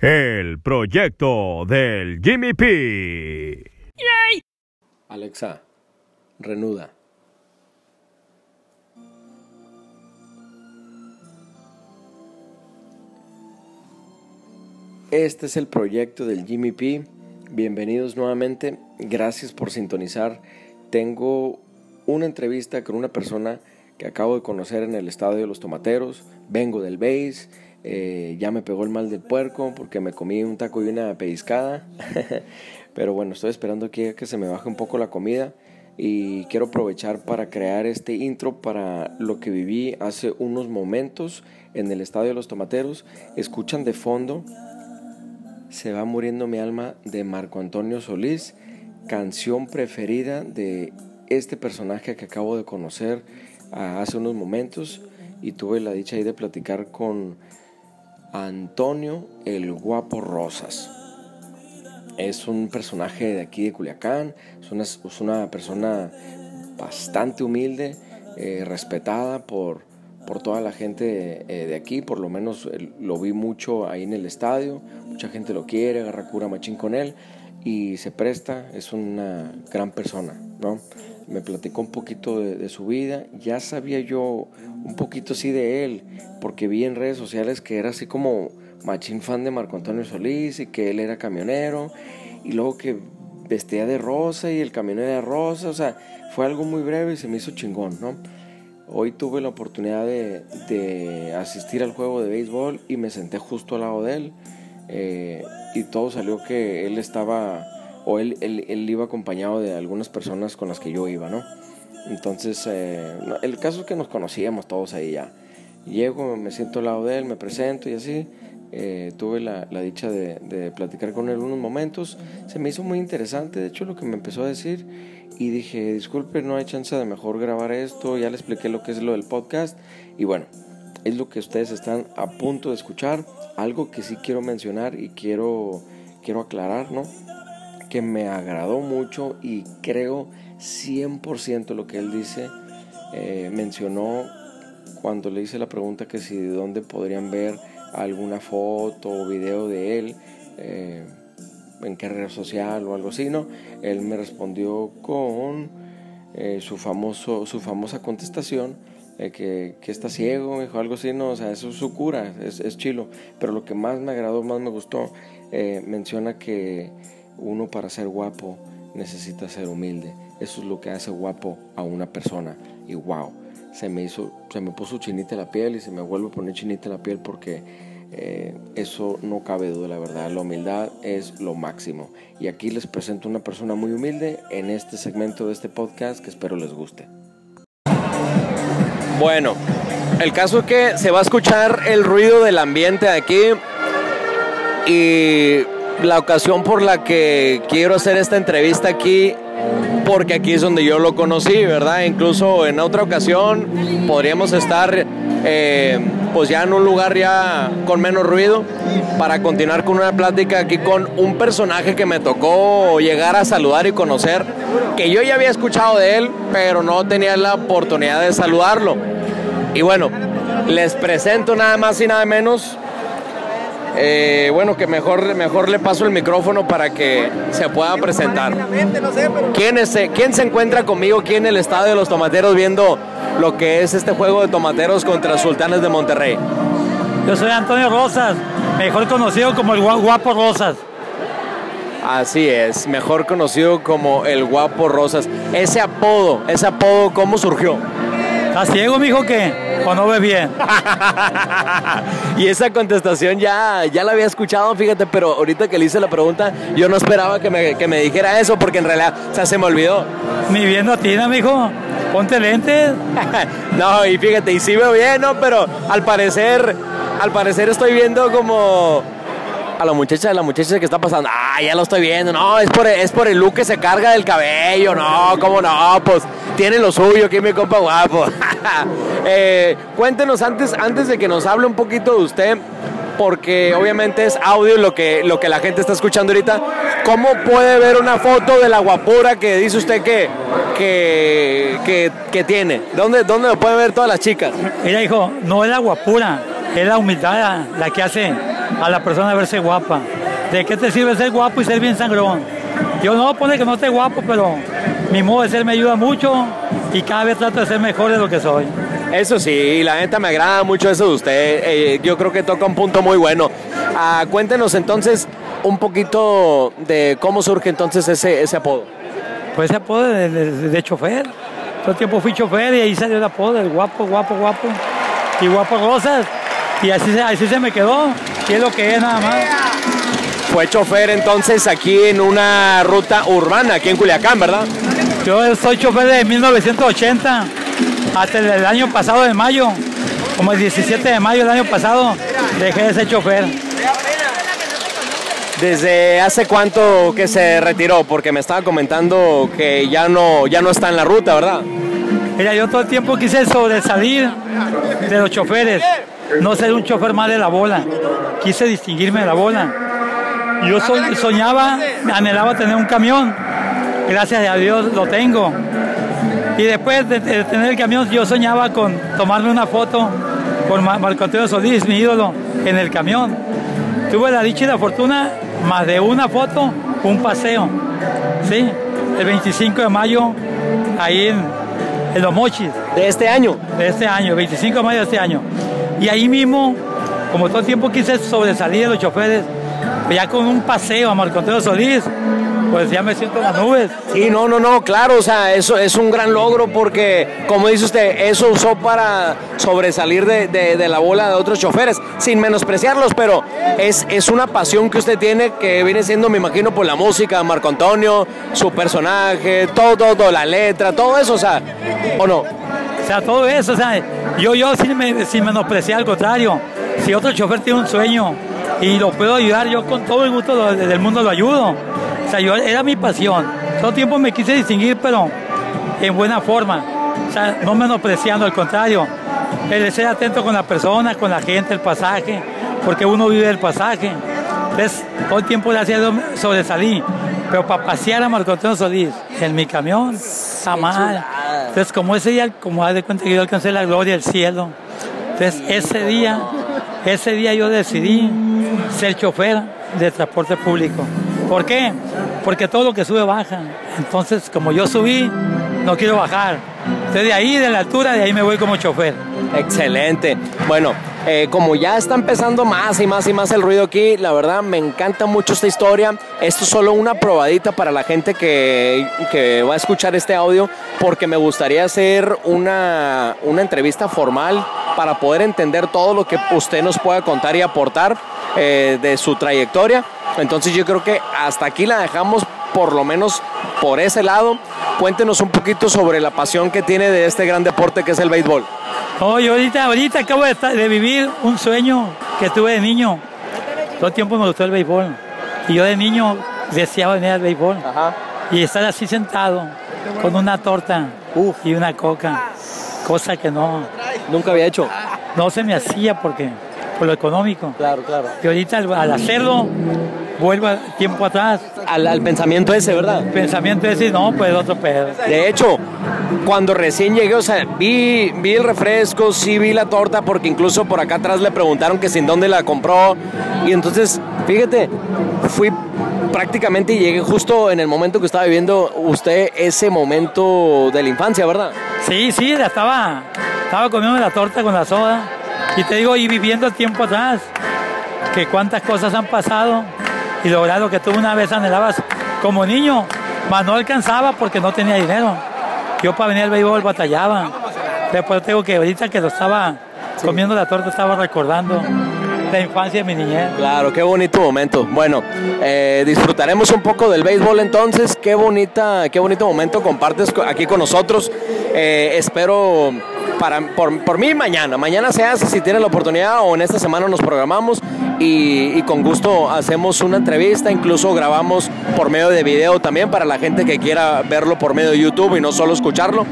El proyecto del Jimmy P. Alexa, renuda. Este es el proyecto del Jimmy P. Bienvenidos nuevamente. Gracias por sintonizar. Tengo una entrevista con una persona que acabo de conocer en el estadio de los Tomateros. Vengo del base. Eh, ya me pegó el mal del puerco porque me comí un taco y una pellizcada. Pero bueno, estoy esperando a que se me baje un poco la comida. Y quiero aprovechar para crear este intro para lo que viví hace unos momentos en el estadio de los Tomateros. Escuchan de fondo se va muriendo mi alma de Marco Antonio Solís, canción preferida de este personaje que acabo de conocer ah, hace unos momentos y tuve la dicha ahí de platicar con Antonio el Guapo Rosas. Es un personaje de aquí de Culiacán, es una, persona bastante humilde, eh, respetada por, por toda la gente eh, de aquí, por lo menos lo vi mucho ahí en el estadio, mucha gente lo quiere, agarra cura machín con él y se presta, es una gran persona, ¿no? Me platicó un poquito de, su vida, ya sabía yo un poquito así de él, porque vi en redes sociales que era así como machín fan de Marco Antonio Solís y que él era camionero, y luego que vestía de rosa y el camionero era rosa, o sea, fue algo muy breve y se me hizo chingón, ¿no? Hoy tuve la oportunidad de, asistir al juego de béisbol y me senté justo al lado de él. Eh, y todo salió que él estaba, o él, él, iba acompañado de algunas personas con las que yo iba, ¿no? Entonces, eh, el caso es que nos conocíamos todos ahí ya. Llego, me siento al lado de él, me presento y así. Eh, tuve la, dicha de, de, platicar con él unos momentos. Se me hizo muy interesante, de hecho, lo que me empezó a decir y dije, disculpe, no hay chance de mejor grabar esto, ya le expliqué lo que es lo del podcast y bueno, es lo que ustedes están a punto de escuchar, algo que sí quiero mencionar y quiero, quiero aclarar, ¿no? Que me agradó mucho y creo 100% lo que él dice, eh, mencionó cuando le hice la pregunta que si de dónde podrían ver alguna foto o video de él. Eh, en qué red social o algo así, ¿no? Él me respondió con eh, su, famoso, su famosa contestación, que, que, está ciego, dijo algo así, no, o sea, eso es su cura, es, es chilo. Pero lo que más me agradó, más me gustó, menciona que uno para ser guapo necesita ser humilde. Eso es lo que hace guapo a una persona. Y wow, se me hizo, se me puso chinita la piel y se me vuelve a poner chinita la piel porque eh, eso no cabe duda, la verdad. La humildad es lo máximo. Y aquí les presento una persona muy humilde en este segmento de este podcast que espero les guste. Bueno, el caso es que se va a escuchar el ruido del ambiente aquí y la ocasión por la que quiero hacer esta entrevista aquí porque aquí es donde yo lo conocí, ¿verdad? Incluso en otra ocasión podríamos estar eh, pues ya en un lugar ya con menos ruido para continuar con una plática aquí con un personaje que me tocó llegar a saludar y conocer, que yo ya había escuchado de él, pero no tenía la oportunidad de saludarlo. Y bueno, les presento nada más y nada menos eh, bueno, que mejor, mejor le paso el micrófono para que se pueda presentar. ¿Quién, es, eh, ¿Quién se encuentra conmigo aquí en el estadio de los Tomateros viendo lo que es este juego de Tomateros contra Sultanes de Monterrey? Yo soy Antonio Rosas, mejor conocido como el Guapo Rosas. Así es, mejor conocido como el Guapo Rosas. Ese apodo, ese apodo, ¿cómo surgió? ¿Estás ciego, mijo, que ¿O no ves bien? y esa contestación ya, ya la había escuchado, fíjate, pero ahorita que le hice la pregunta, yo no esperaba que me, que me dijera eso, porque en realidad, o sea, se me olvidó. Ni viendo a ti, mijo. Ponte lentes. no, y fíjate, y sí veo bien, ¿no? Pero al parecer, al parecer estoy viendo como a la muchacha, a la muchacha que está pasando, ah, ya lo estoy viendo, no, es por, es por el look que se carga del cabello, no, cómo no, pues tiene lo suyo aquí mi compa guapo. Eh, cuéntenos antes, antes de que nos hable un poquito de usted, porque obviamente es audio lo que, lo que la gente está escuchando ahorita. ¿Cómo puede ver una foto de la guapura que dice usted que, que, que, tiene? ¿Dónde, ¿Dónde lo pueden ver todas las chicas? Mira, hijo, no es la guapura, es la humildad la que hace a la persona verse guapa. ¿De qué te sirve ser guapo y ser bien sangrón? Yo no pone que no esté guapo, pero mi modo de ser me ayuda mucho y cada vez trato de ser mejor de lo que soy. Eso sí, la neta me agrada mucho eso de usted. Eh, yo creo que toca un punto muy bueno. Ah, cuéntenos entonces un poquito de cómo surge entonces ese, ese apodo. Pues ese apodo de, de, de chofer. Todo el tiempo fui chofer y ahí salió el apodo, el guapo, guapo, guapo. Y guapo rosas. Y así, así se me quedó. Y es lo que es nada más. Fue chofer entonces aquí en una ruta urbana, aquí en Culiacán, ¿verdad? Yo soy chofer de 1980 hasta el, el año pasado de mayo. Como el 17 de mayo del año pasado dejé de ser chofer. ¿Desde hace cuánto que se retiró? Porque me estaba comentando que ya no, ya no está en la ruta, ¿verdad? Mira, yo todo el tiempo quise sobresalir de los choferes, no ser un chofer más de la bola. Quise distinguirme de la bola. Yo so- soñaba, anhelaba tener un camión. Gracias a Dios lo tengo. Y después de, tener el camión, yo soñaba con tomarme una foto con Ma- Marco Antonio Solís, mi ídolo, en el camión. Tuve la dicha y la fortuna, más de una foto, un paseo. ¿Sí? El 25 de mayo, ahí en, en Los Mochis De este año. de este año, 25 de mayo de este año. Y ahí mismo, como todo el tiempo quise sobresalir de los choferes, ya con un paseo a Marco Antonio Solís, pues ya me siento en las nubes. Sí, no, no, no, claro, o sea, eso es un gran logro porque, como dice usted, eso usó para sobresalir de, de- de la bola de otros choferes, sin menospreciarlos, pero es, es una pasión que usted tiene que viene siendo, me imagino, por la música, Marco Antonio, su personaje, todo, todo, la letra, todo eso, o sea, ¿o no? O sea, todo eso, o sea, yo, yo sin, me- sin menospreciar, al contrario, si otro chofer tiene un sueño y lo puedo ayudar, yo con todo el gusto del mundo lo ayudo. O sea, yo, era mi pasión. Todo el tiempo me quise distinguir, pero en buena forma. O sea, no menospreciando, al contrario. El ser atento con la persona, con la gente, el pasaje, porque uno vive el pasaje. Entonces, todo el tiempo le hacía sobresalir. Pero para pasear a Marco Antonio Solís en mi camión, está mal. Entonces, como ese día, como haz de cuenta que yo alcancé la gloria del cielo. Entonces, ese día, ese día yo decidí ser chofer de transporte público. ¿Por qué? Porque todo lo que sube baja. Entonces, como yo subí, no quiero bajar. Entonces, de ahí, de la altura, de ahí me voy como chofer. Excelente. Bueno, eh, como ya está empezando más y más y más el ruido aquí, la verdad me encanta mucho esta historia. Esto es solo una probadita para la gente que, que va a escuchar este audio, porque me gustaría hacer una, una entrevista formal para poder entender todo lo que usted nos pueda contar y aportar eh, de su trayectoria. Entonces yo creo que hasta aquí la dejamos por lo menos por ese lado. Cuéntenos un poquito sobre la pasión que tiene de este gran deporte que es el béisbol. Oye, ahorita, ahorita acabo de, estar- de vivir un sueño que tuve de niño. Todo el tiempo me gustó el béisbol. Y yo de niño deseaba venir al béisbol. Ajá. Y estar así sentado con una torta y una coca. Cosa que no, Nunca había hecho. no se me hacía porque por lo económico. Claro, claro. Y ahorita al, al hacerlo, vuelvo al tiempo atrás. Al, al pensamiento ese, ¿verdad? Pensamiento es decir, no, pues otro pedo. De hecho, cuando recién llegué, o sea, vi, vi el refresco, sí vi la torta, porque incluso por acá atrás le preguntaron que sin dónde la compró. Y entonces, fíjate, fui prácticamente y llegué justo en el momento que estaba viviendo usted ese momento de la infancia, ¿verdad? Sí, sí, la estaba, estaba comiendo la torta con la soda. Y te digo, y viviendo el tiempo atrás, que cuántas cosas han pasado y lograr lo que tú una vez anhelabas como niño, mas no alcanzaba porque no tenía dinero. Yo para venir al béisbol batallaba. Después te digo que ahorita que lo estaba comiendo la torta estaba recordando la infancia de mi niñez. Claro, qué bonito momento. Bueno, eh, disfrutaremos un poco del béisbol entonces. Qué bonita, qué bonito momento compartes co- aquí con nosotros. Eh, espero para, por, por mí mañana. Mañana se hace si tiene la oportunidad o en esta semana nos programamos y, con gusto hacemos una entrevista. Incluso grabamos por medio de video también para la gente que quiera verlo por medio de YouTube y no solo escucharlo.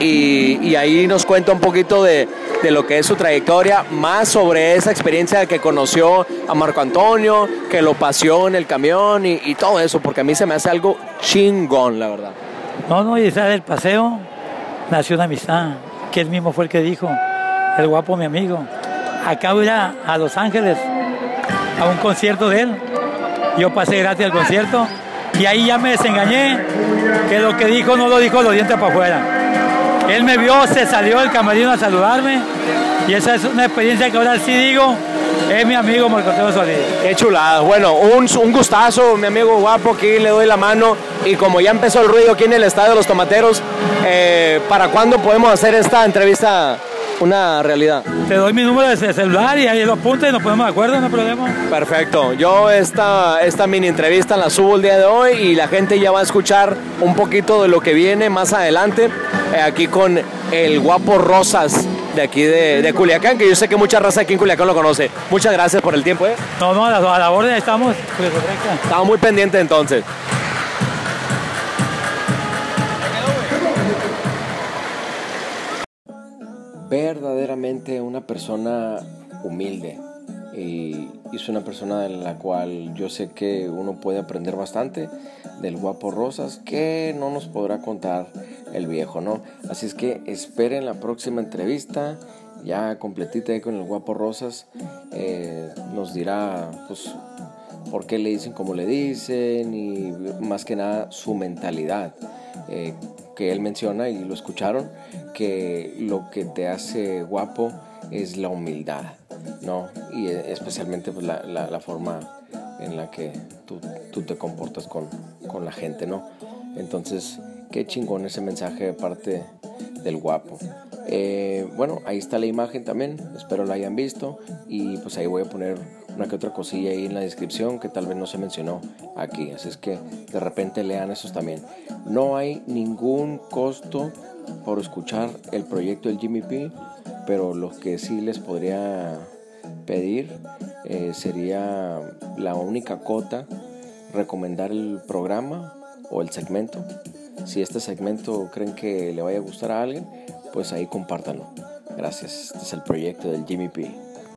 Y, ahí nos cuenta un poquito de, de lo que es su trayectoria, más sobre esa experiencia que conoció a Marco Antonio, que lo paseó en el camión y, todo eso, porque a mí se me hace algo chingón, la verdad. No, no, y sale del paseo, nació una amistad, que él mismo fue el que dijo, el guapo mi amigo. Acabo de ir a Los Ángeles a un concierto de él. Yo pasé gratis al concierto y ahí ya me desengañé, que lo que dijo no lo dijo los dientes para afuera. Él me vio, se salió del camerino a saludarme y esa es una experiencia que ahora sí digo, es mi amigo Marco Solís. Qué chulada. Bueno, un, un, gustazo, mi amigo guapo, aquí le doy la mano. Y como ya empezó el ruido aquí en el Estadio de los Tomateros, eh, ¿para cuándo podemos hacer esta entrevista una realidad? Te doy mi número de celular y ahí lo apunta y nos ponemos de acuerdo, no hay problema. Perfecto. Yo esta, esta mini entrevista la subo el día de hoy y la gente ya va a escuchar un poquito de lo que viene más adelante eh, aquí con el guapo Rosas de aquí de, de, Culiacán, que yo sé que mucha raza aquí en Culiacán lo conoce. Muchas gracias por el tiempo. ¿eh? No, no, a la, a la orden estamos. Estamos muy pendientes entonces. Verdaderamente una persona humilde y es una persona en la cual yo sé que uno puede aprender bastante del guapo Rosas que no nos podrá contar el viejo, ¿no? Así es que esperen la próxima entrevista ya completita con el guapo Rosas eh, nos dirá pues por qué le dicen como le dicen y más que nada su mentalidad eh, que él menciona y lo escucharon que lo que te hace guapo es la humildad ¿no? Y eh, especialmente pues, la, la, forma en la que tú, tú te comportas con, con, la gente, ¿no? Entonces, qué chingón ese mensaje de parte del guapo. Eh, bueno, ahí está la imagen también, espero la hayan visto y pues ahí voy a poner una que otra cosilla ahí en la descripción que tal vez no se mencionó aquí, así es que de repente lean esos también. No hay ningún costo por escuchar el proyecto del Jimmy P pero lo que sí les podría pedir eh, sería la única cota, recomendar el programa o el segmento. Si este segmento creen que le vaya a gustar a alguien, pues ahí compártanlo. Gracias. Este es el proyecto del Jimmy P.